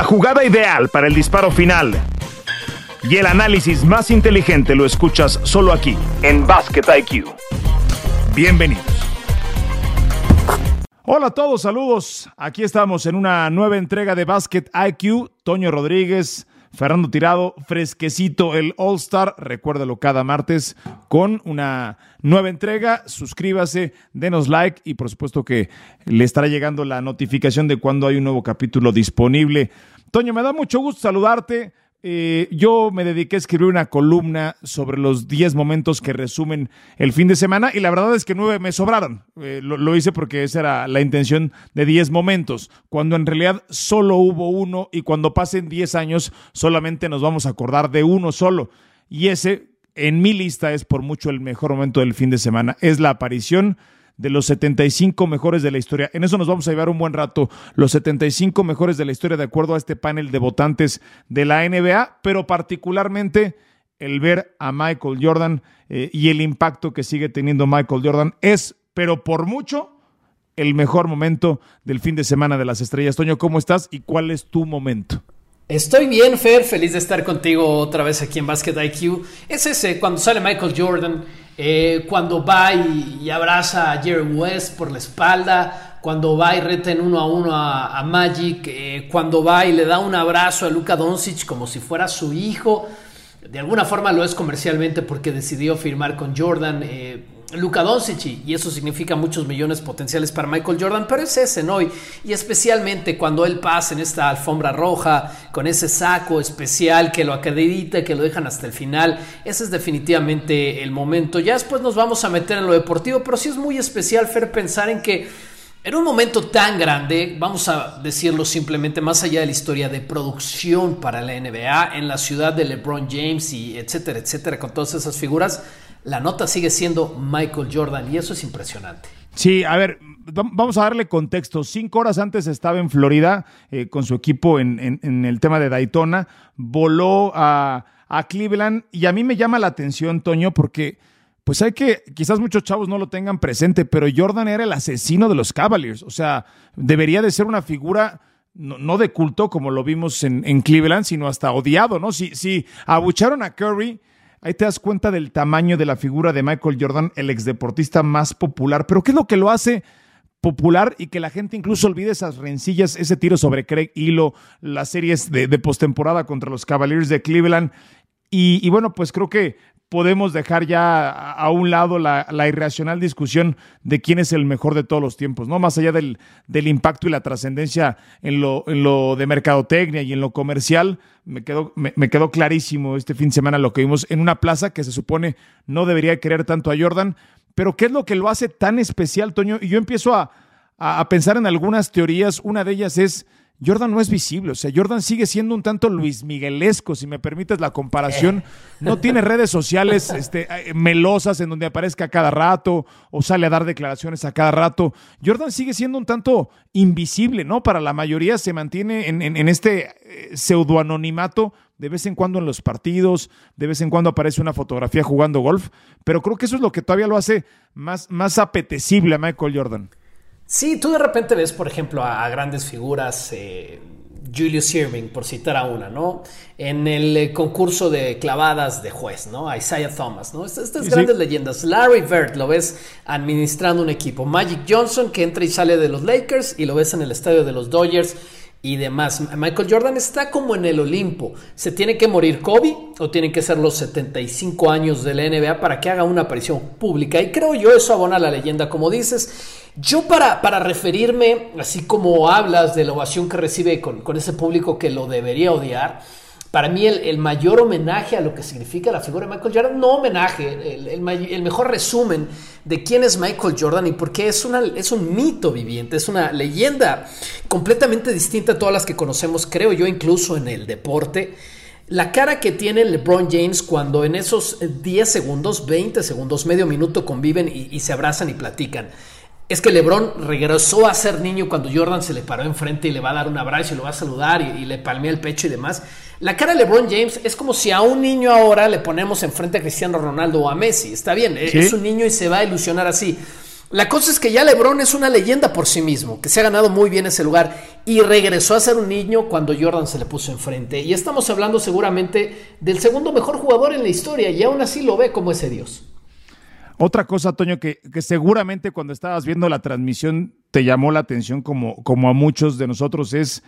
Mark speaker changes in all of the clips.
Speaker 1: La jugada ideal para el disparo final y el análisis más inteligente lo escuchas solo aquí, en Basket IQ. Bienvenidos. Hola a todos, saludos. Aquí estamos en una nueva entrega de Basket IQ. Toño Rodríguez, Fernando Tirado, fresquecito el All Star. Recuérdalo cada martes con una nueva entrega. Suscríbase, denos like y por supuesto que le estará llegando la notificación de cuando hay un nuevo capítulo disponible. Toño, me da mucho gusto saludarte. Eh, yo me dediqué a escribir una columna sobre los 10 momentos que resumen el fin de semana y la verdad es que nueve me sobraron. Eh, lo, lo, hice porque esa era la intención de 10 momentos, cuando en realidad solo hubo uno y cuando pasen 10 años solamente nos vamos a acordar de uno solo. Y ese en mi lista es por mucho el mejor momento del fin de semana. Es la aparición de los 75 mejores de la historia. En eso nos vamos a llevar un buen rato, los 75 mejores de la historia de acuerdo a este panel de votantes de la NBA, pero particularmente el ver a Michael Jordan eh, y el impacto que sigue teniendo Michael Jordan es, pero por mucho, el mejor momento del fin de semana de las estrellas. Toño, ¿cómo estás y cuál es tu momento?
Speaker 2: Estoy bien, Fer, feliz de estar contigo otra vez aquí en Basket IQ. Es ese, cuando sale Michael Jordan, eh, cuando va y, abraza a Jerry West por la espalda, cuando va y reta en uno a uno a, a Magic, eh, cuando va y le da un abrazo a Luka Doncic como si fuera su hijo. De alguna forma lo es comercialmente porque decidió firmar con Jordan. Eh, Luka Doncic y eso significa muchos millones potenciales para Michael Jordan, pero es ese, ¿no? Y, y, especialmente cuando él pasa en esta alfombra roja con ese saco especial que lo acredita, que lo dejan hasta el final, ese es definitivamente el momento. Ya después nos vamos a meter en lo deportivo, pero sí es muy especial, Fer, pensar en que en un momento tan grande, vamos a decirlo simplemente más allá de la historia de producción para la NBA, en la ciudad de LeBron James y etcétera, etcétera, con todas esas figuras, la nota sigue siendo Michael Jordan y eso es impresionante.
Speaker 1: Sí, a ver, vamos a darle contexto. Cinco horas antes estaba en Florida eh, con su equipo en, el tema de Daytona, voló a, Cleveland y a mí me llama la atención, Toño, porque pues hay que, quizás muchos chavos no lo tengan presente, pero Jordan era el asesino de los Cavaliers, o sea, debería de ser una figura... No, de culto como lo vimos en, en, Cleveland, sino hasta odiado, ¿no? Si, si abucharon a Curry, Ahí te das cuenta del tamaño de la figura de Michael Jordan, el exdeportista más popular. Pero ¿qué es lo que lo hace popular y que la gente incluso olvide esas rencillas, ese tiro sobre Craig Hilo, las series de, postemporada contra los Cavaliers de Cleveland? Y, y, bueno, pues creo que podemos dejar ya a un lado la, irracional discusión de quién es el mejor de todos los tiempos, ¿no? Más allá del, del impacto y la trascendencia en lo, en lo de mercadotecnia y en lo comercial, me quedó, me, quedó clarísimo este fin de semana lo que vimos en una plaza que se supone no debería querer tanto a Jordan, pero ¿qué es lo que lo hace tan especial, Toño? Y yo empiezo a, a pensar en algunas teorías, una de ellas es Jordan no es visible, o sea, Jordan sigue siendo un tanto Luis Miguelesco, si me permites la comparación. No tiene redes sociales este, melosas en donde aparezca a cada rato o sale a dar declaraciones a cada rato. Jordan sigue siendo un tanto invisible, ¿no? Para la mayoría se mantiene en, en, en este eh, pseudoanonimato, de vez en cuando en los partidos, de vez en cuando aparece una fotografía jugando golf, pero creo que eso es lo que todavía lo hace más, más apetecible a Michael Jordan.
Speaker 2: Sí, tú de repente ves, por ejemplo, a, a grandes figuras, eh, Julius Irving, por citar a una, ¿no? En el eh, concurso de clavadas de juez, ¿no? A Isaiah Thomas, ¿no? Estas, estas sí, grandes leyendas. Larry Bird lo ves administrando un equipo. Magic Johnson, que entra y sale de los Lakers, y lo ves en el estadio de los Dodgers y demás. Michael Jordan está como en el Olimpo. ¿Se tiene que morir Kobe o tienen que ser los 75 años de la NBA para que haga una aparición pública? Y creo yo eso abona la leyenda, como dices. Yo para, para referirme, así como hablas de la ovación que recibe con, con ese público que lo debería odiar, para mí el, el, mayor homenaje a lo que significa la figura de Michael Jordan, no homenaje, el, el, mejor resumen de quién es Michael Jordan y por qué es, una, es un mito viviente, es una leyenda completamente distinta a todas las que conocemos, creo yo, incluso en el deporte. La cara que tiene LeBron James cuando en esos 10 segundos, 20 segundos, medio minuto conviven y, se abrazan y platican es que LeBron regresó a ser niño cuando Jordan se le paró enfrente y le va a dar un abrazo y lo va a saludar y, le palmea el pecho y demás. La cara de LeBron James es como si a un niño ahora le ponemos enfrente a Cristiano Ronaldo o a Messi. Está bien, ¿Sí? es un niño y se va a ilusionar así. La cosa es que ya LeBron es una leyenda por sí mismo, que se ha ganado muy bien ese lugar. y regresó a ser un niño cuando Jordan se le puso enfrente. Y estamos hablando seguramente del segundo mejor jugador en la historia y aún así lo ve como ese Dios.
Speaker 1: Otra cosa, Toño, que, que seguramente cuando estabas viendo la transmisión te llamó la atención como, como a muchos de nosotros es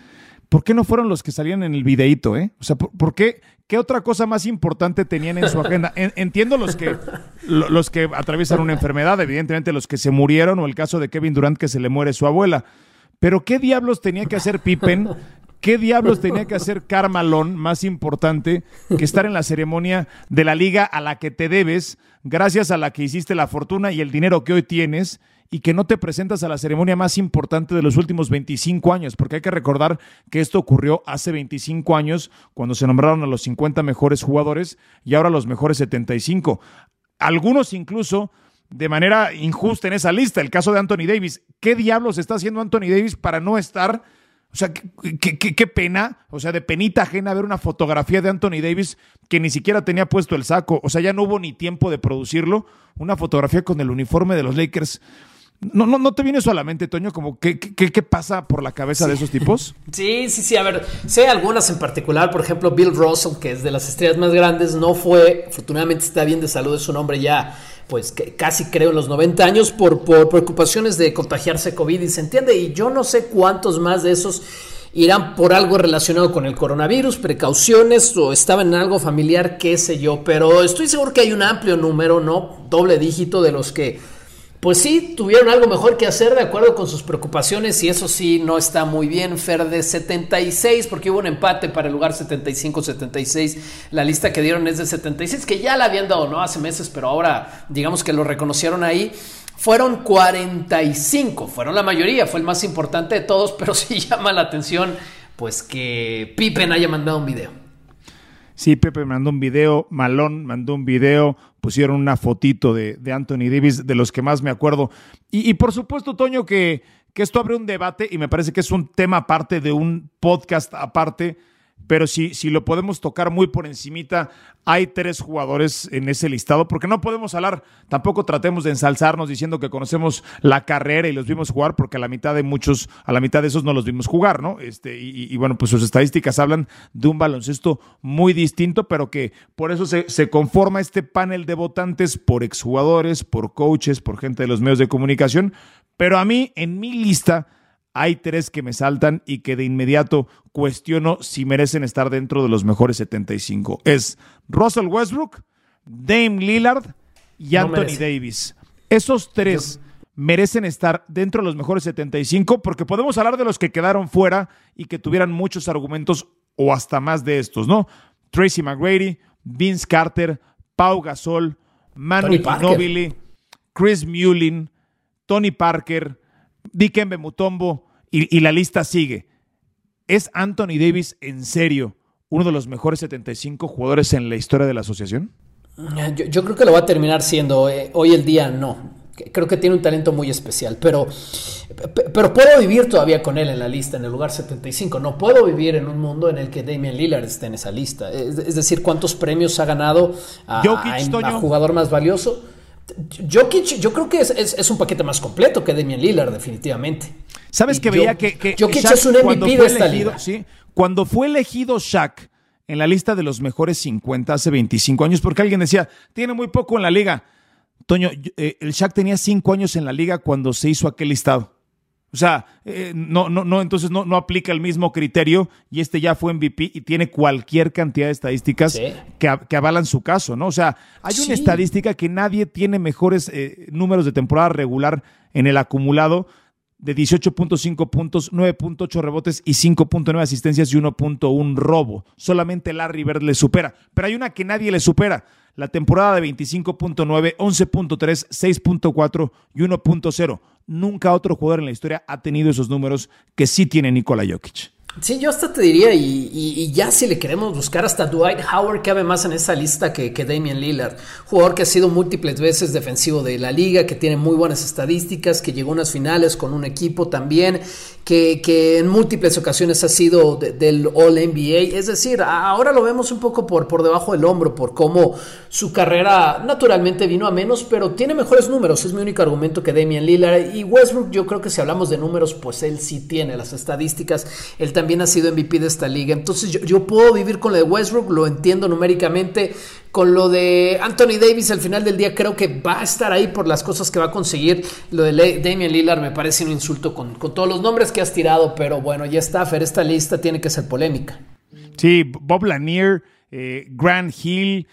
Speaker 1: ¿por qué no fueron los que salían en el videíto, eh? O sea, ¿por, qué? ¿Qué otra cosa más importante tenían en su agenda? entiendo los que, los que atraviesan una enfermedad, evidentemente los que se murieron o el caso de Kevin Durant que se le muere su abuela. Pero ¿qué diablos tenía que hacer Pippen? ¿Qué diablos tenía que hacer Carmalón más importante que estar en la ceremonia de la liga a la que te debes, gracias a la que hiciste la fortuna y el dinero que hoy tienes? Y que no te presentas a la ceremonia más importante de los últimos 25 años, porque hay que recordar que esto ocurrió hace 25 años cuando se nombraron a los 50 mejores jugadores y ahora los mejores 75. Algunos incluso de manera injusta en esa lista, el caso de Anthony Davis. ¿Qué diablos está haciendo Anthony Davis para no estar? O sea, qué, qué, pena, o sea, de penita ajena ver una fotografía de Anthony Davis que ni siquiera tenía puesto el saco, o sea, ya no hubo ni tiempo de producirlo, una fotografía con el uniforme de los Lakers. No, no, no te viene solamente, Toño, como qué, qué, pasa por la cabeza de esos tipos.
Speaker 2: Sí, sí, sí. A ver, sé algunas en particular. Por ejemplo, Bill Russell, que es de las estrellas más grandes, no fue, afortunadamente está bien de salud, es un hombre ya, pues que casi creo en los 90 años, por, por preocupaciones de contagiarse COVID. Y se entiende, y yo no sé cuántos más de esos irán por algo relacionado con el coronavirus, precauciones o estaban en algo familiar, qué sé yo. Pero estoy seguro que hay un amplio número, ¿no? Doble dígito de los que pues sí, tuvieron algo mejor que hacer de acuerdo con sus preocupaciones y eso sí no está muy bien. Fer de 76, porque hubo un empate para el lugar 75-76. La lista que dieron es de 76, que ya la habían dado, ¿no? Hace meses, pero ahora digamos que lo reconocieron ahí. Fueron 45, fueron la mayoría, fue el más importante de todos, pero sí llama la atención pues que Pippen haya mandado un video.
Speaker 1: Sí, Pepe mandó un video, Malón mandó un video, pusieron una fotito de, Anthony Davis, de los que más me acuerdo. Y, por supuesto, Toño, que, que esto abre un debate y me parece que es un tema aparte de un podcast aparte pero si, si lo podemos tocar muy por encimita, hay tres jugadores en ese listado, porque no podemos hablar, tampoco tratemos de ensalzarnos diciendo que conocemos la carrera y los vimos jugar, porque a la mitad de muchos, a la mitad de esos no los vimos jugar, ¿no? Este, y, bueno, pues sus estadísticas hablan de un baloncesto muy distinto, pero que por eso se, se conforma este panel de votantes por exjugadores, por coaches, por gente de los medios de comunicación, pero a mí, en mi lista, hay tres que me saltan y que de inmediato cuestiono si merecen estar dentro de los mejores 75. Es Russell Westbrook, Dame Lillard y Anthony Davis. Esos tres merecen estar dentro de los mejores 75 porque podemos hablar de los que quedaron fuera y que tuvieran muchos argumentos o hasta más de estos, ¿no? Tracy McGrady, Vince Carter, Pau Gasol, Manu Ginobili, Chris Mullin, Tony Parker, Dikembe Mutombo y, y la lista sigue. ¿Es Anthony Davis en serio uno de los mejores 75 jugadores en la historia de la asociación?
Speaker 2: Yo, creo que lo va a terminar siendo. Eh, hoy el día no. Creo que tiene un talento muy especial, pero, pero puedo vivir todavía con él en la lista, en el lugar 75. No puedo vivir en un mundo en el que Damian Lillard esté en esa lista. Es, decir, cuántos premios ha ganado a, a jugador más valioso. Jokic, yo creo que es, un paquete más completo que Damian Lillard, definitivamente.
Speaker 1: ¿Sabes que veía que, que
Speaker 2: Jokic es un MVP de esta liga?
Speaker 1: ¿sí? Cuando fue elegido Shaq en la lista de los mejores 50 hace 25 años, porque alguien decía, tiene muy poco en la liga. Toño, eh, el Shaq tenía 5 años en la liga cuando se hizo aquel listado. O sea, eh, no, no, no, entonces no, no aplica el mismo criterio y este ya fue MVP y tiene cualquier cantidad de estadísticas que, avalan su caso, ¿no? O sea, hay una estadística que nadie tiene mejores eh, números de temporada regular en el acumulado de 18.5 puntos, 9.8 rebotes y 5.9 asistencias y 1.1 robo. Solamente Larry Bird le supera, pero hay una que nadie le supera. La temporada de 25.9, 11.3, 6.4 y 1.0 nunca otro jugador en la historia ha tenido esos números que sí tiene Nikola Jokic.
Speaker 2: Sí, yo hasta te diría, y, ya si le queremos buscar, hasta Dwight Howard cabe más en esa lista que, que Damian Lillard, jugador que ha sido múltiples veces defensivo de la liga, que tiene muy buenas estadísticas, que llegó a unas finales con un equipo también, que, en múltiples ocasiones ha sido del All NBA. Es decir, ahora lo vemos un poco por, por debajo del hombro, por cómo su carrera naturalmente vino a menos, pero tiene mejores números. Es mi único argumento que Damian Lillard. Y Westbrook, yo creo que si hablamos de números, pues él sí tiene las estadísticas. Él ha sido MVP de esta liga. Entonces yo, yo puedo vivir con lo de Westbrook, lo entiendo numéricamente. Con lo de Anthony Davis al final del día creo que va a estar ahí por las cosas que va a conseguir. Lo de Damian Lillard me parece un insulto con, todos los nombres que has tirado, pero bueno, ya está, Fer, esta lista tiene que ser polémica.
Speaker 1: Sí, Bob Lanier, eh, Grant Hill,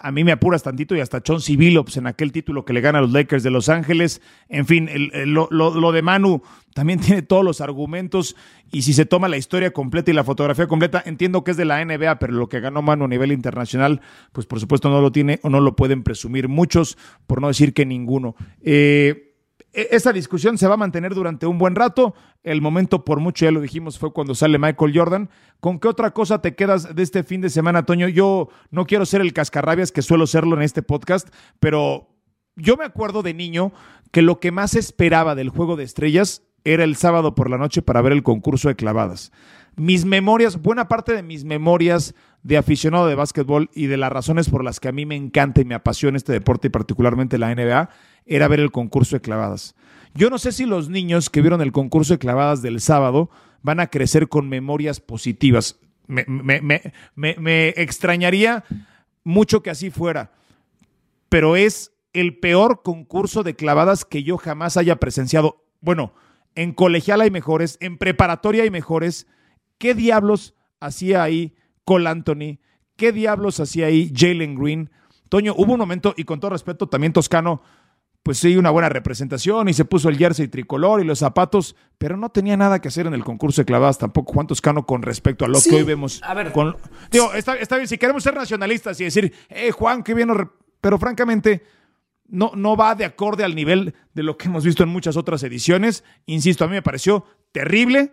Speaker 1: a mí me apuras tantito y hasta Chauncey Billups en aquel título que le gana a los Lakers de Los Ángeles. En fin, lo, de Manu también tiene todos los argumentos y si se toma la historia completa y la fotografía completa, entiendo que es de la NBA, pero lo que ganó Manu a nivel internacional, pues por supuesto no lo tiene o no lo pueden presumir muchos, por no decir que ninguno. Eh, esa discusión se va a mantener durante un buen rato. El momento, por mucho ya lo dijimos, fue cuando sale Michael Jordan. ¿Con qué otra cosa te quedas de este fin de semana, Toño? Yo no quiero ser el cascarrabias que suelo serlo en este podcast, pero yo me acuerdo de niño que lo que más esperaba del juego de estrellas era el sábado por la noche para ver el concurso de clavadas. Mis memorias, buena parte de mis memorias de aficionado de básquetbol y de las razones por las que a mí me encanta y me apasiona este deporte y particularmente la NBA era ver el concurso de clavadas. Yo no sé si los niños que vieron el concurso de clavadas del sábado van a crecer con memorias positivas. Me, extrañaría mucho que así fuera, pero es el peor concurso de clavadas que yo jamás haya presenciado. Bueno, en colegial hay mejores, en preparatoria hay mejores. ¿Qué diablos hacía ahí Cole Anthony? ¿Qué diablos hacía ahí Jalen Green? Toño, hubo un momento, y con todo respeto, también Toscano, pues sí, una buena representación y se puso el jersey tricolor y los zapatos, pero no tenía nada que hacer en el concurso de clavadas tampoco Juan Toscano con respecto a lo que hoy vemos. A ver, digo, está, bien, si queremos ser nacionalistas y decir, eh, Juan, qué bien, pero francamente no, no va de acorde al nivel de lo que hemos visto en muchas otras ediciones. Insisto, a mí me pareció terrible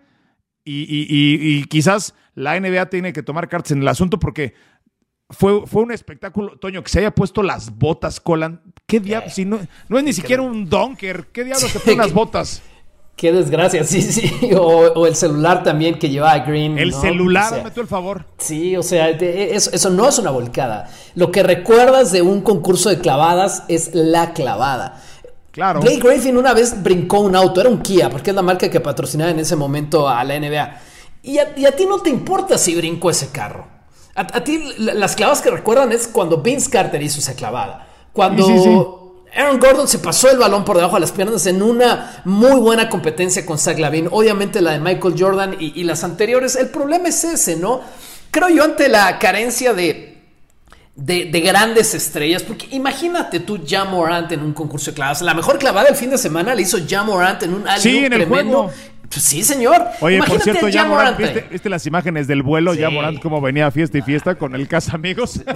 Speaker 1: y, y quizás la NBA tiene que tomar cartas en el asunto porque fue, fue un espectáculo, Toño, que se haya puesto las botas, Colan. ¿Qué diablos? Si no, no es ni siquiera un donker. ¿Qué diablos se ponen las botas?
Speaker 2: Qué desgracia, sí, sí. O, el celular también que llevaba Green.
Speaker 1: El celular, o el favor.
Speaker 2: Sí, o sea, eso, eso, no es una volcada. Lo que recuerdas de un concurso de clavadas es la clavada.
Speaker 1: Claro.
Speaker 2: Blake Griffin una vez brincó un auto, era un Kia, porque es la marca que patrocinaba en ese momento a la NBA. Y a, y a ti no te importa si brincó ese carro. A, ti las clavadas que recuerdan es cuando Vince Carter hizo esa clavada. Cuando Aaron Gordon se pasó el balón por debajo de las piernas en una muy buena competencia con Zach Lavin. Obviamente la de Michael Jordan y, las anteriores. El problema es ese, ¿no? Creo yo ante la carencia de de, grandes estrellas. Porque imagínate tú, Jam Morant en un concurso de clavadas. La mejor clavada del fin de semana le hizo Jam Morant en un
Speaker 1: sí, en el tremendo.
Speaker 2: Pues sí, señor.
Speaker 1: Oye, por cierto, ya Morant, ¿viste, las imágenes del vuelo? Ya Morant como venía a fiesta y fiesta con el casa amigos.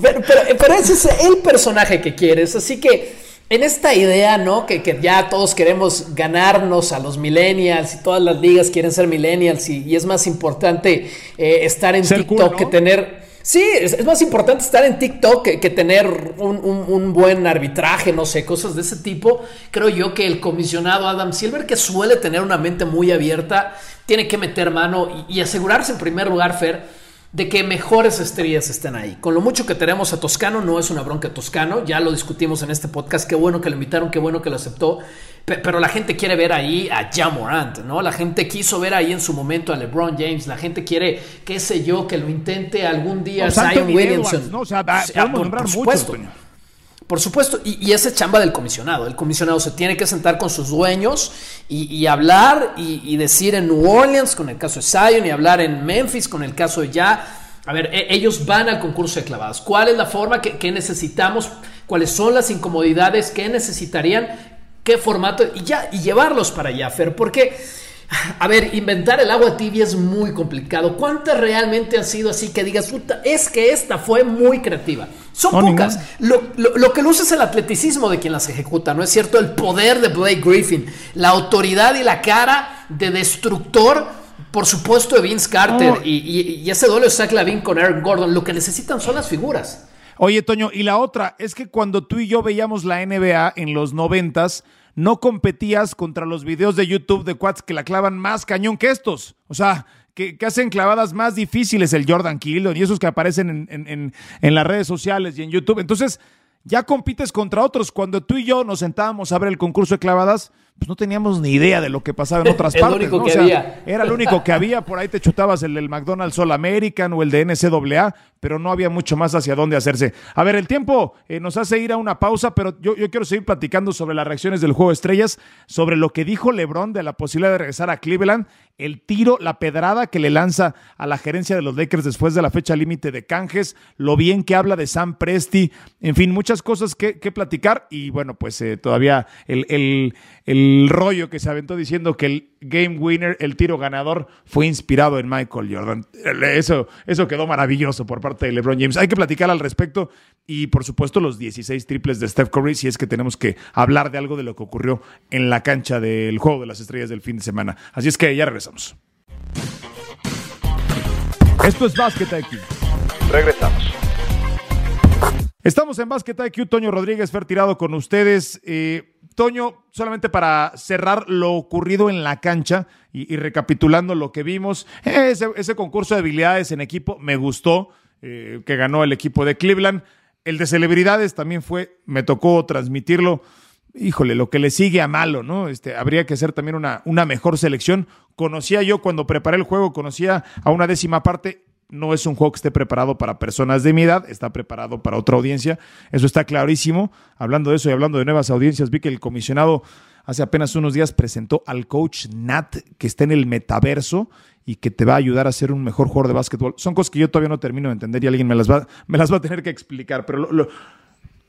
Speaker 2: pero, ese es el personaje que quieres. Así que en esta idea, ¿no? Que, ya todos queremos ganarnos a los millennials y todas las ligas quieren ser millennials y, es más importante eh, estar en TikTok que tener Sí, es, más importante estar en TikTok que, tener un, buen arbitraje, no sé, cosas de ese tipo. Creo yo que el comisionado Adam Silver, que suele tener una mente muy abierta, tiene que meter mano y, asegurarse en primer lugar, Fer, de que mejores estrellas estén ahí. Con lo mucho que tenemos a Toscano, no es una bronca Toscano, ya lo discutimos en este podcast, qué bueno que lo invitaron, qué bueno que lo aceptó, pero la gente quiere ver ahí a Jamorant, ¿no? La gente quiso ver ahí en su momento a LeBron James. La gente quiere, qué sé yo, que lo intente algún día Zion Williamson.
Speaker 1: ¿no? O sea, por,
Speaker 2: supuesto. Por supuesto, y, esa chamba del comisionado. El comisionado se tiene que sentar con sus dueños y, hablar y, decir en New Orleans con el caso de Zion y hablar en Memphis con el caso de Ya. A ver, e, ellos van al concurso de clavadas. ¿Cuál es la forma que, que necesitamos? ¿Cuáles son las incomodidades que necesitarían qué formato y ya, y llevarlos para allá, Fer, porque, a ver, inventar el agua tibia es muy complicado. ¿Cuántas realmente han sido así que digas, puta, es que esta fue muy creativa? Son pocas. Lo, lo, que luce es el atleticismo de quien las ejecuta, ¿no es cierto? El poder de Blake Griffin, la autoridad y la cara de destructor, por supuesto, de Vince Carter y, ese doble Zach Lavin con Aaron Gordon. Lo que necesitan son las figuras.
Speaker 1: Oye, Toño, y la otra es que cuando tú y yo veíamos la NBA en los noventas, no competías contra los videos de YouTube de quads que la clavan más cañón que estos. O sea, que, hacen clavadas más difíciles el Jordan Kildon y esos que aparecen en, en, las redes sociales y en YouTube. Entonces, ya compites contra otros. Cuando tú y yo nos sentábamos a ver el concurso de clavadas, pues no teníamos ni idea de lo que pasaba en otras partes. Era el único que había. Por ahí te chutabas el del McDonald's Sol American o el de NCAA, pero no había mucho más hacia dónde hacerse. A ver, el tiempo eh, nos hace ir a una pausa, pero yo, yo, quiero seguir platicando sobre las reacciones del juego de estrellas, sobre lo que dijo LeBron de la posibilidad de regresar a Cleveland, el tiro, la pedrada que le lanza a la gerencia de los Lakers después de la fecha límite de canjes, lo bien que habla de Sam Presti, en fin, muchas cosas que, platicar y bueno, pues eh, todavía el, el, el rollo que se aventó diciendo que el game winner, el tiro ganador, fue inspirado en Michael Jordan. Eso, eso quedó maravilloso por parte de LeBron James. Hay que platicar al respecto y, por supuesto, los 16 triples de Steph Curry, si es que tenemos que hablar de algo de lo que ocurrió en la cancha del Juego de las Estrellas del fin de semana. Así es que ya regresamos. Esto es Basket IQ.
Speaker 3: Regresamos.
Speaker 1: Estamos en Basket IQ, Toño Rodríguez, Fer tirado con ustedes. Eh, Toño, solamente para cerrar lo ocurrido en la cancha y, recapitulando lo que vimos, ese, concurso de habilidades en equipo me gustó, eh, que ganó el equipo de Cleveland. El de celebridades también fue, me tocó transmitirlo. Híjole, lo que le sigue a malo, ¿no? Este, habría que hacer también una, una mejor selección. Conocía yo cuando preparé el juego, conocía a una décima parte no es un juego que esté preparado para personas de mi edad, está preparado para otra audiencia. Eso está clarísimo. Hablando de eso y hablando de nuevas audiencias, vi que el comisionado hace apenas unos días presentó al coach Nat, que está en el metaverso y que te va a ayudar a ser un mejor jugador de básquetbol. Son cosas que yo todavía no termino de entender y alguien me las va, me las va a tener que explicar. Pero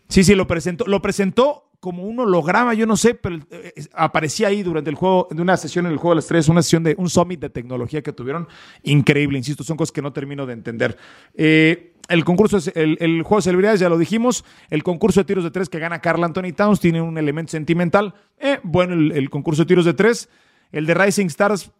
Speaker 1: sí, sí, lo presentó. Lo presentó como un holograma, yo no sé, pero eh, aparecía ahí durante el juego, de una sesión en el juego de las tres, una sesión de un summit de tecnología que tuvieron. Increíble, insisto, son cosas que no termino de entender. Eh, el concurso, el, el, juego de celebridades, ya lo dijimos. El concurso de tiros de tres que gana Carl Anthony Towns tiene un elemento sentimental. Eh, bueno, el, concurso de tiros de tres. El de Rising Stars,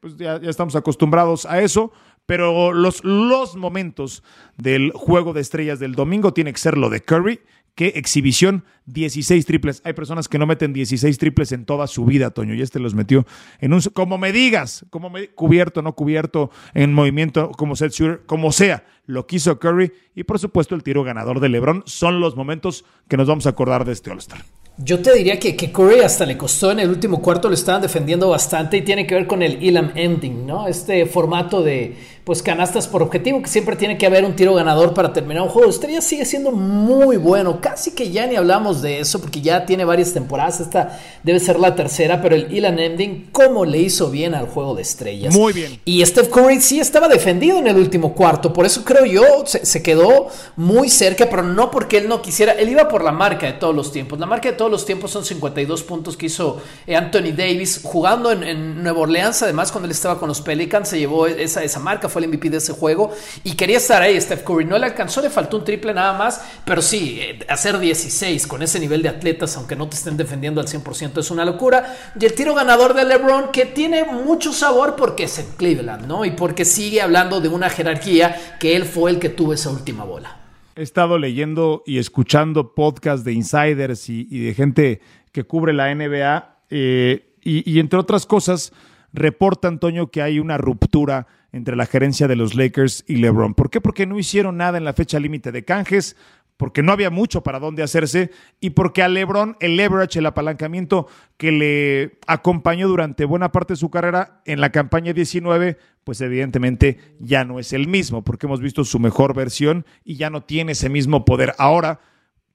Speaker 1: pues ya, ya, estamos acostumbrados a eso. Pero los, los momentos del juego de estrellas del domingo tiene que ser lo de Curry Qué exhibición, 16 triples. Hay personas que no meten 16 triples en toda su vida, Toño, y este los metió en un, como me digas, como me, cubierto, no cubierto, en movimiento, como set shooter, como sea, lo quiso Curry y por supuesto el tiro ganador de LeBron son los momentos que nos vamos a acordar de este All-Star.
Speaker 2: Yo te diría que, que Curry hasta le costó en el último cuarto, lo estaban defendiendo bastante y tiene que ver con el Elam Ending, ¿no? Este formato de pues canastas por objetivo, que siempre tiene que haber un tiro ganador para terminar un juego. Estrellas sigue siendo muy bueno, casi que ya ni hablamos de eso porque ya tiene varias temporadas, esta debe ser la tercera, pero el Elan Ending, ¿cómo le hizo bien al juego de estrellas?
Speaker 1: Muy bien.
Speaker 2: Y Steph Curry sí estaba defendido en el último cuarto, por eso creo yo se, quedó muy cerca, pero no porque él no quisiera, él iba por la marca de todos los tiempos. La marca de todos los tiempos son 52 puntos que hizo Anthony Davis jugando en, en Nueva Orleans, además cuando él estaba con los Pelicans se llevó esa, esa marca fue el MVP de ese juego y quería estar ahí. Steph Curry no le alcanzó, le faltó un triple nada más, pero sí, eh, hacer 16 con ese nivel de atletas, aunque no te estén defendiendo al 100%, es una locura. Y el tiro ganador de LeBron, que tiene mucho sabor porque es en Cleveland, ¿no? Y porque sigue hablando de una jerarquía que él fue el que tuvo esa última bola.
Speaker 1: He estado leyendo y escuchando podcasts de insiders y, de gente que cubre la NBA eh, y, y entre otras cosas reporta Antonio que hay una ruptura entre la gerencia de los Lakers y LeBron. ¿Por qué? Porque no hicieron nada en la fecha límite de canjes, porque no había mucho para dónde hacerse y porque a LeBron el leverage, el apalancamiento que le acompañó durante buena parte de su carrera en la campaña 19, pues evidentemente ya no es el mismo, porque hemos visto su mejor versión y ya no tiene ese mismo poder. Ahora,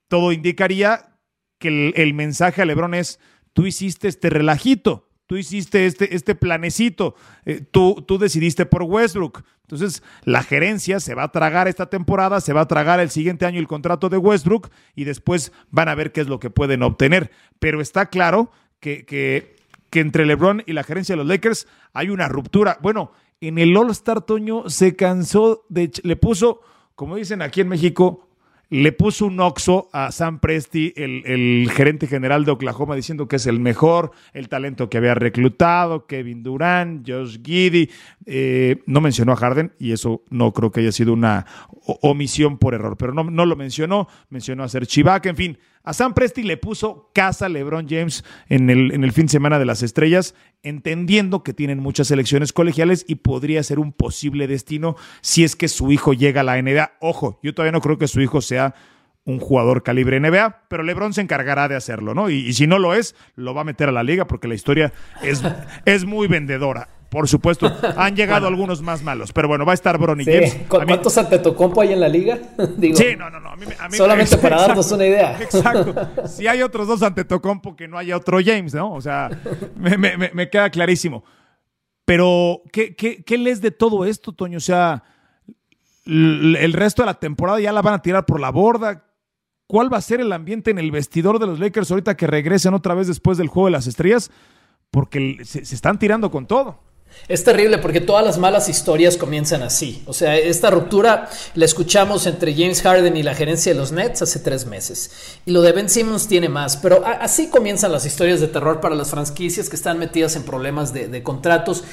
Speaker 1: todo indicaría que el, mensaje a LeBron es, tú hiciste este relajito, tú hiciste este, este planecito, eh, tú, tú decidiste por Westbrook. Entonces, la gerencia se va a tragar esta temporada, se va a tragar el siguiente año el contrato de Westbrook y después van a ver qué es lo que pueden obtener. Pero está claro que, que, que entre LeBron y la gerencia de los Lakers hay una ruptura. Bueno, en el All-Star Toño se cansó de, le puso, como dicen aquí en México, le puso un oxo a Sam Presti, el, gerente general de Oklahoma, diciendo que es el mejor, el talento que había reclutado, Kevin Durant, Josh Giddy. Eh, no mencionó a Harden y eso no creo que haya sido una omisión por error, pero no, no lo mencionó, mencionó a Ser Chivak, en fin. A Sam Presti le puso casa LeBron James en el, en el fin de semana de las estrellas, entendiendo que tienen muchas elecciones colegiales y podría ser un posible destino si es que su hijo llega a la NBA. Ojo, yo todavía no creo que su hijo sea un jugador calibre NBA, pero LeBron se encargará de hacerlo, ¿no? Y, si no lo es, lo va a meter a la liga porque la historia es, es muy vendedora. Por supuesto, han llegado algunos más malos, pero bueno, va a estar Bronny James.
Speaker 2: ¿Cuántos Antetokounmpo hay en la liga?
Speaker 1: sí, no, no, no.
Speaker 2: solamente para darnos una idea.
Speaker 1: Exacto. Si hay otros dos Antetokounmpo, que no haya otro James, ¿no? O sea, me, queda clarísimo. Pero, ¿qué, qué, qué lees de todo esto, Toño? O sea, el resto de la temporada ya la van a tirar por la borda. ¿Cuál va a ser el ambiente en el vestidor de los Lakers ahorita que regresen otra vez después del juego de las estrellas? Porque se, están tirando con todo.
Speaker 2: Es terrible porque todas las malas historias comienzan así. O sea, esta ruptura la escuchamos entre James Harden y la gerencia de los Nets hace tres meses. Y lo de Ben Simmons tiene más. Pero así comienzan las historias de terror para las franquicias que están metidas en problemas de, contratos.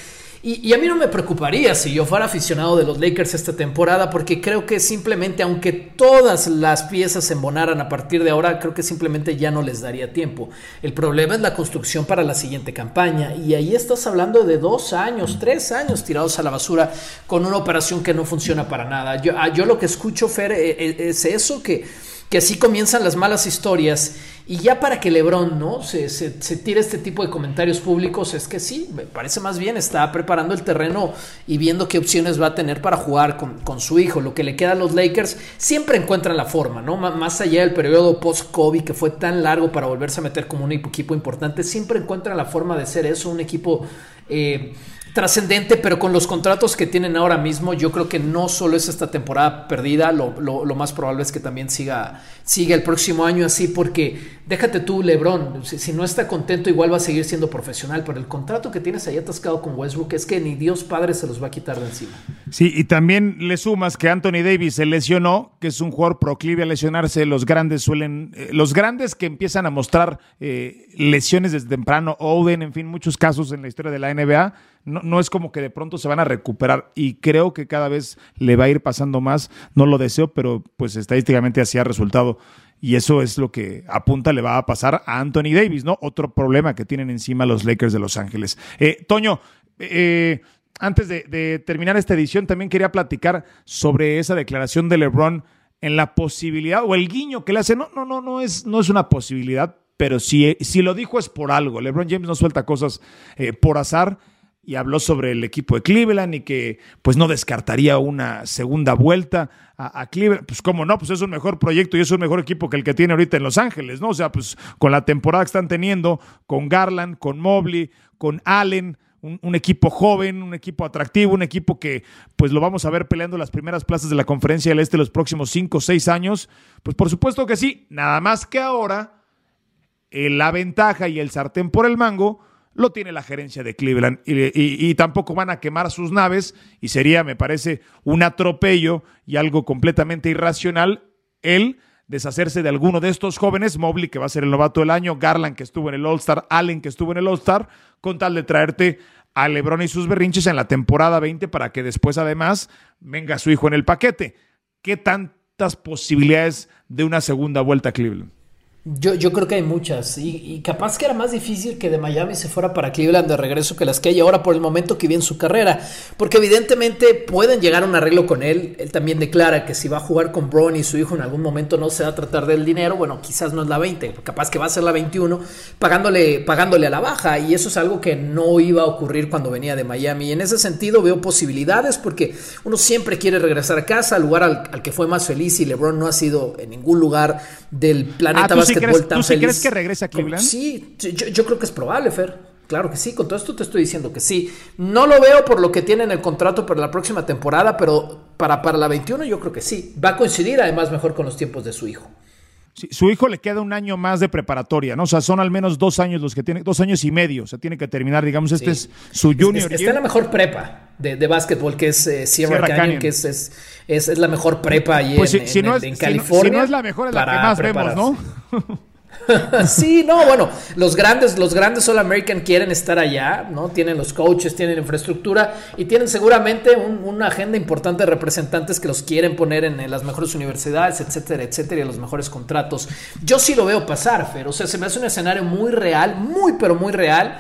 Speaker 2: Y, a mí no me preocuparía si yo fuera aficionado de los Lakers esta temporada, porque creo que simplemente, aunque todas las piezas se embonaran a partir de ahora, creo que simplemente ya no les daría tiempo. El problema es la construcción para la siguiente campaña. Y ahí estás hablando de dos años, tres años tirados a la basura con una operación que no funciona para nada. Yo, ah, yo lo que escucho, Fer, eh, eh, es eso que que así comienzan las malas historias. Y ya para que Lebron ¿no? se, se, se, tire este tipo de comentarios públicos, es que sí, me parece más bien está preparando el terreno y viendo qué opciones va a tener para jugar con, con su hijo. Lo que le queda a los Lakers, siempre encuentran la forma, ¿no? más allá del periodo post-COVID que fue tan largo para volverse a meter como un equipo importante, siempre encuentran la forma de ser eso, un equipo... Eh, trascendente, pero con los contratos que tienen ahora mismo, yo creo que no solo es esta temporada perdida, lo, más probable es que también siga, siga el próximo año así, porque déjate tú, Lebron, si, no está contento, igual va a seguir siendo profesional, pero el contrato que tienes ahí atascado con Westbrook es que ni Dios Padre se los va a quitar de encima.
Speaker 1: Sí, y también le sumas que Anthony Davis se lesionó, que es un jugador proclive a lesionarse, los grandes suelen, eh, los grandes que empiezan a mostrar eh, lesiones desde temprano, Oden, en fin, muchos casos en la historia de la NBA no, no, es como que de pronto se van a recuperar y creo que cada vez le va a ir pasando más. No lo deseo, pero pues estadísticamente así ha resultado. Y eso es lo que apunta le va a pasar a Anthony Davis, ¿no? Otro problema que tienen encima los Lakers de Los Ángeles. Eh, Toño, eh, antes de, terminar esta edición, también quería platicar sobre esa declaración de LeBron en la posibilidad o el guiño que le hace. No, no, no, no es, no es una posibilidad, pero si, si lo dijo es por algo. LeBron James no suelta cosas eh, por azar y habló sobre el equipo de Cleveland y que pues no descartaría una segunda vuelta a, Cleveland. Pues cómo no, pues es un mejor proyecto y es un mejor equipo que el que tiene ahorita en Los Ángeles, ¿no? O sea, pues con la temporada que están teniendo, con Garland, con Mobley, con Allen. Un, equipo joven, un equipo atractivo, un equipo que pues lo vamos a ver peleando las primeras plazas de la conferencia del Este los próximos cinco o seis años. Pues por supuesto que sí, nada más que ahora eh, la ventaja y el sartén por el mango lo tiene la gerencia de Cleveland y, tampoco van a quemar sus naves y sería, me parece, un atropello y algo completamente irracional el deshacerse de alguno de estos jóvenes, Mobley que va a ser el novato del año, Garland que estuvo en el All-Star, Allen que estuvo en el All-Star, con tal de traerte a LeBron y sus berrinches en la temporada 20 para que después además venga su hijo en el paquete. ¿Qué tantas posibilidades de una segunda vuelta a Cleveland?
Speaker 2: Yo, yo creo que hay muchas y, capaz que era más difícil que de Miami se fuera para Cleveland de regreso que las que hay ahora por el momento que viene su carrera, porque evidentemente pueden llegar a un arreglo con él, él también declara que si va a jugar con Braun y su hijo en algún momento no se va a tratar del dinero, bueno, quizás no es la 20, capaz que va a ser la 21, pagándole, pagándole a la baja y eso es algo que no iba a ocurrir cuando venía de Miami. Y en ese sentido veo posibilidades porque uno siempre quiere regresar a casa, al lugar al, que fue más feliz y LeBron no ha sido en ningún lugar del planeta
Speaker 1: ah, ¿Tú sí crees que regrese a Cleveland?
Speaker 2: Sí, yo, creo que es probable, Fer. Claro que sí, con todo esto te estoy diciendo que sí. No lo veo por lo que tiene en el contrato para la próxima temporada, pero para, para la 21 yo creo que sí. Va a coincidir además mejor con los tiempos de su hijo.
Speaker 1: Sí, su hijo le queda un año más de preparatoria, ¿no? O sea, son al menos dos años los que tiene, dos años y medio. O sea, tiene que terminar, digamos, este es su junior.
Speaker 2: Está en la mejor prepa. de, de básquetbol, que es eh, Sierra, Canyon, que es, es, es, la mejor prepa ahí
Speaker 1: pues
Speaker 2: en,
Speaker 1: si, no es,
Speaker 2: California.
Speaker 1: Si no, es la mejor, es la que más vemos, ¿no?
Speaker 2: sí, no, bueno, los grandes, los grandes All American quieren estar allá, ¿no? Tienen los coaches, tienen infraestructura y tienen seguramente una agenda importante de representantes que los quieren poner en, las mejores universidades, etcétera, etcétera, y los mejores contratos. Yo sí lo veo pasar, Fer. O sea, se me hace un escenario muy real, muy, pero muy real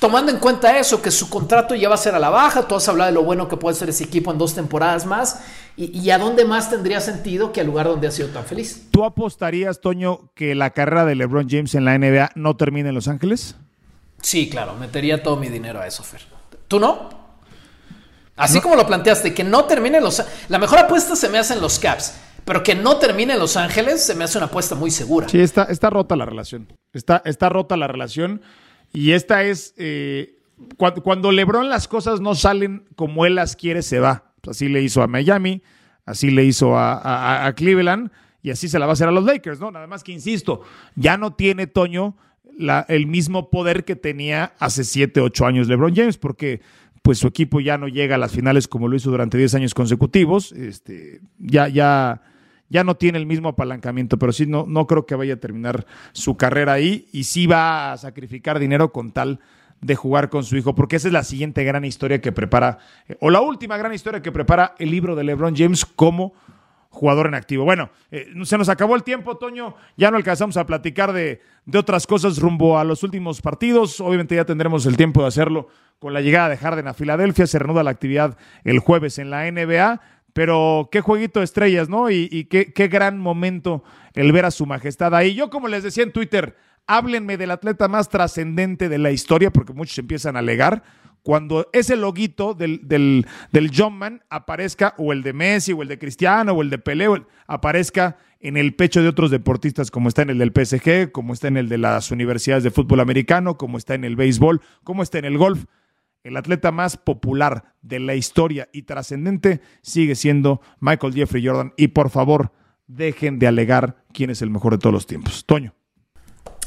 Speaker 2: Tomando en cuenta eso, que su contrato ya va a ser a la baja, tú has hablado de lo bueno que puede ser ese equipo en dos temporadas más, y, a dónde más tendría sentido que al lugar donde ha sido tan feliz.
Speaker 1: ¿Tú apostarías, Toño, que la carrera de LeBron James en la NBA no termine en Los Ángeles?
Speaker 2: Sí, claro, metería todo mi dinero a eso, Fer. ¿Tú no? Así como lo planteaste, que no termine en Los La mejor apuesta se me hace en los Caps, pero que no termine en Los Ángeles se me hace una apuesta muy segura.
Speaker 1: Sí, está, está rota la relación. Está, está rota la relación. Y esta es, eh, cuando, Lebron las cosas no salen como él las quiere, se va. así le hizo a Miami, así le hizo a, Cleveland y así se la va a hacer a los Lakers, ¿no? Nada más que, insisto, ya no tiene Toño el mismo poder que tenía hace 7, 8 años LeBron James, porque pues su equipo ya no llega a las finales como lo hizo durante 10 años consecutivos. Este, ya, ya ya no tiene el mismo apalancamiento, pero sí no, no creo que vaya a terminar su carrera ahí y sí va a sacrificar dinero con tal de jugar con su hijo, porque esa es la siguiente gran historia que prepara, o la última gran historia que prepara el libro de LeBron James como jugador en activo. Bueno, eh, se nos acabó el tiempo, Toño, ya no alcanzamos a platicar de, de, otras cosas rumbo a los últimos partidos, obviamente ya tendremos el tiempo de hacerlo con la llegada de Harden a Filadelfia, se reanuda la actividad el jueves en la NBA, pero qué jueguito de estrellas, ¿no? Y, qué, qué, gran momento el ver a su majestad ahí. Yo, como les decía en Twitter, háblenme del atleta más trascendente de la historia, porque muchos empiezan a alegar. Cuando ese loguito del, del, del aparezca, o el de Messi, o el de Cristiano, o el de Pelé, aparezca en el pecho de otros deportistas, como está en el del PSG, como está en el de las universidades de fútbol americano, como está en el béisbol, como está en el golf el atleta más popular de la historia y trascendente sigue siendo Michael Jeffrey Jordan. Y por favor, dejen de alegar quién es el mejor de todos los tiempos. Toño.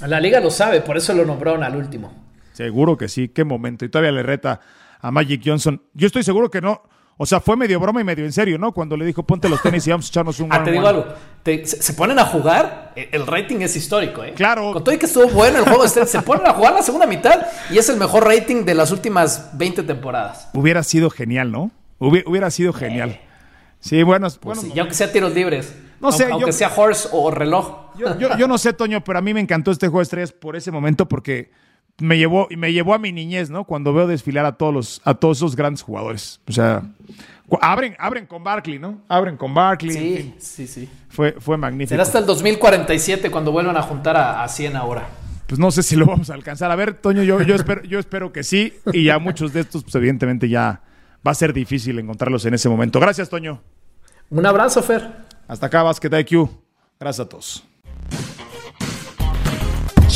Speaker 2: La liga lo sabe, por eso lo nombraron al último.
Speaker 1: Seguro que sí, qué momento. Y todavía le reta a Magic Johnson. Yo estoy seguro que no, o sea, fue medio broma y medio en serio, ¿no? Cuando le dijo, ponte los tenis y vamos a echarnos un
Speaker 2: Ah, te digo algo. se, ponen a jugar, e, el rating es histórico, ¿eh?
Speaker 1: Claro.
Speaker 2: Con todo y que estuvo bueno el juego, se ponen a jugar la segunda mitad y es el mejor rating de las últimas 20 temporadas.
Speaker 1: Hubiera sido genial, ¿no? Hubiera, sido genial. Eh. Sí, bueno,
Speaker 2: pues
Speaker 1: bueno
Speaker 2: y aunque sea tiros libres.
Speaker 1: No sé,
Speaker 2: aunque, sea horse o reloj.
Speaker 1: Yo, yo, no sé, Toño, pero a mí me encantó este juego de estrellas por ese momento porque me llevó, me llevó a mi niñez, ¿no? Cuando veo desfilar a todos los, a todos esos grandes jugadores. O sea, Abren, abren con Barkley, ¿no? Abren con Barkley.
Speaker 2: Sí, sí, sí.
Speaker 1: Fue, fue magnífico.
Speaker 2: Será hasta el 2047 cuando vuelvan a juntar a, 100 ahora.
Speaker 1: Pues no sé si lo vamos a alcanzar. A ver, Toño, yo, yo, espero, yo espero que sí. Y ya muchos de estos, pues evidentemente ya va a ser difícil encontrarlos en ese momento. Gracias, Toño.
Speaker 2: Un abrazo, Fer.
Speaker 1: Hasta acá, Basket IQ. Gracias a todos.